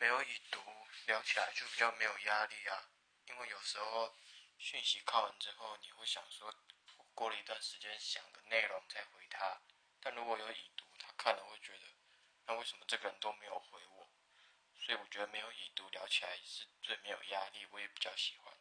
没有已读，聊起来就比较没有压力啊，因为有时候讯息看完之后，你会想说，过了一段时间想个内容再回他，但如果有已读，他看了会觉得，那为什么这个人都没有回我，所以我觉得没有已读聊起来是最没有压力，我也比较喜欢。